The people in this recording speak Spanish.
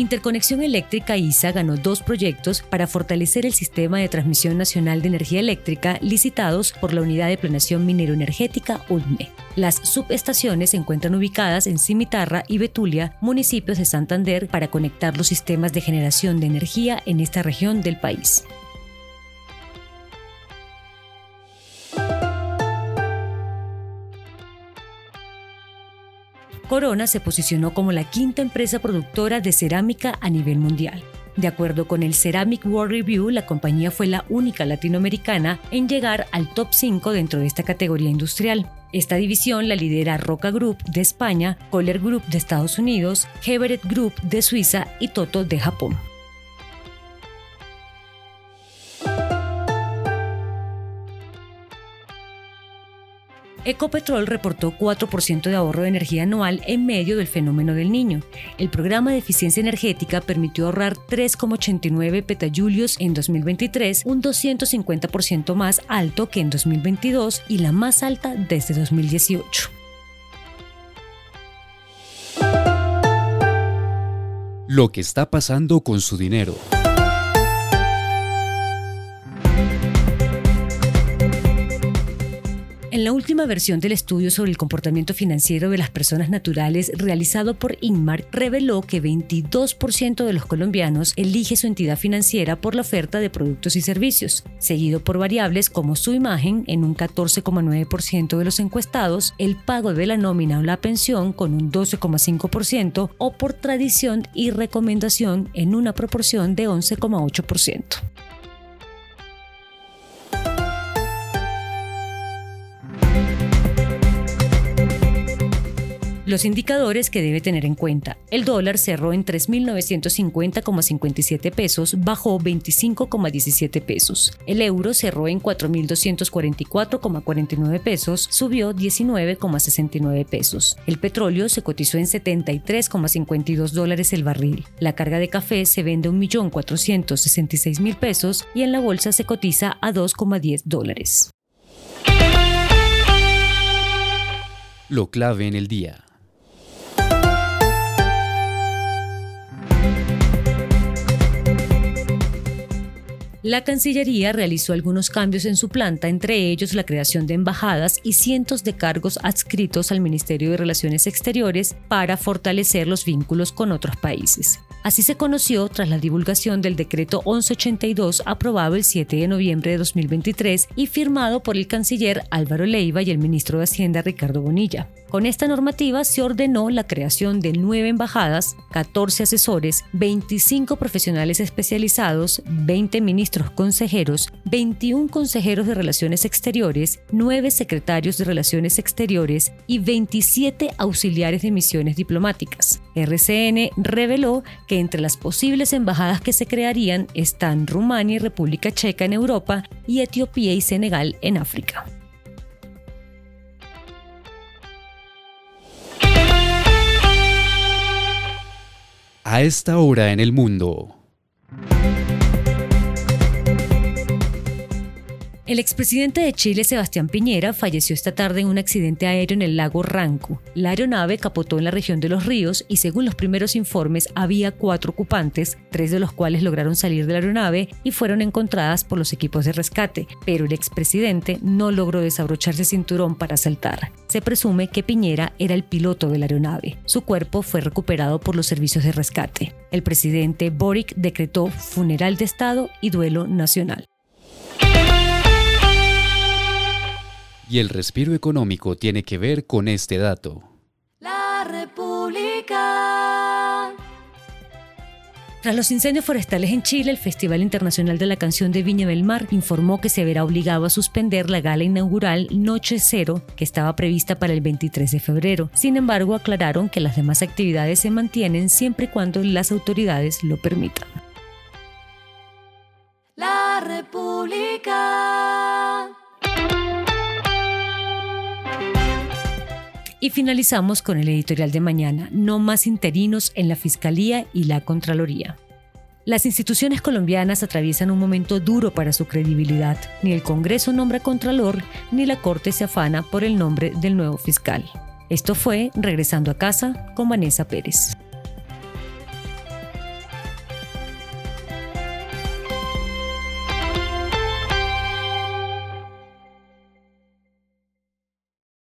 Interconexión Eléctrica ISA ganó dos proyectos para fortalecer el sistema de transmisión nacional de energía eléctrica licitados por la Unidad de Planeación Minero-Energética UNME. Las subestaciones se encuentran ubicadas en Cimitarra y Betulia, municipios de Santander, para conectar los sistemas de generación de energía en esta región del país. Corona se posicionó como la quinta empresa productora de cerámica a nivel mundial. De acuerdo con el Ceramic World Review, la compañía fue la única latinoamericana en llegar al top 5 dentro de esta categoría industrial. Esta división la lidera Roca Group de España, Kohler Group de Estados Unidos, Heberet Group de Suiza y Toto de Japón. Ecopetrol reportó 4% de ahorro de energía anual en medio del fenómeno del niño. El programa de eficiencia energética permitió ahorrar 3,89 petajulios en 2023, un 250% más alto que en 2022 y la más alta desde 2018. Lo que está pasando con su dinero. En la última versión del estudio sobre el comportamiento financiero de las personas naturales realizado por INMAR reveló que 22% de los colombianos elige su entidad financiera por la oferta de productos y servicios, seguido por variables como su imagen en un 14,9% de los encuestados, el pago de la nómina o la pensión con un 12,5% o por tradición y recomendación en una proporción de 11,8%. Los indicadores que debe tener en cuenta. El dólar cerró en 3.950,57 pesos, bajó 25,17 pesos. El euro cerró en 4.244,49 pesos, subió 19,69 pesos. El petróleo se cotizó en 73,52 dólares el barril. La carga de café se vende a 1.466.000 pesos y en la bolsa se cotiza a 2,10 dólares. Lo clave en el día. La Cancillería realizó algunos cambios en su planta, entre ellos la creación de embajadas y cientos de cargos adscritos al Ministerio de Relaciones Exteriores para fortalecer los vínculos con otros países. Así se conoció tras la divulgación del decreto 1182 aprobado el 7 de noviembre de 2023 y firmado por el canciller Álvaro Leiva y el ministro de Hacienda Ricardo Bonilla. Con esta normativa se ordenó la creación de nueve embajadas, 14 asesores, 25 profesionales especializados, 20 ministros consejeros, 21 consejeros de Relaciones Exteriores, 9 secretarios de Relaciones Exteriores y 27 auxiliares de misiones diplomáticas. RCN reveló que entre las posibles embajadas que se crearían están Rumania y República Checa en Europa y Etiopía y Senegal en África. A esta hora en el mundo. El expresidente de Chile, Sebastián Piñera, falleció esta tarde en un accidente aéreo en el lago Ranco. La aeronave capotó en la región de Los Ríos y según los primeros informes había cuatro ocupantes, tres de los cuales lograron salir de la aeronave y fueron encontradas por los equipos de rescate, pero el expresidente no logró desabrocharse cinturón para saltar. Se presume que Piñera era el piloto de la aeronave. Su cuerpo fue recuperado por los servicios de rescate. El presidente Boric decretó funeral de Estado y duelo nacional. Y el respiro económico tiene que ver con este dato. La República. Tras los incendios forestales en Chile, el Festival Internacional de la Canción de Viña del Mar informó que se verá obligado a suspender la gala inaugural Noche Cero, que estaba prevista para el 23 de febrero. Sin embargo, aclararon que las demás actividades se mantienen siempre y cuando las autoridades lo permitan. Y finalizamos con el editorial de mañana, no más interinos en la Fiscalía y la Contraloría. Las instituciones colombianas atraviesan un momento duro para su credibilidad. Ni el Congreso nombra Contralor, ni la Corte se afana por el nombre del nuevo fiscal. Esto fue Regresando a casa con Vanessa Pérez.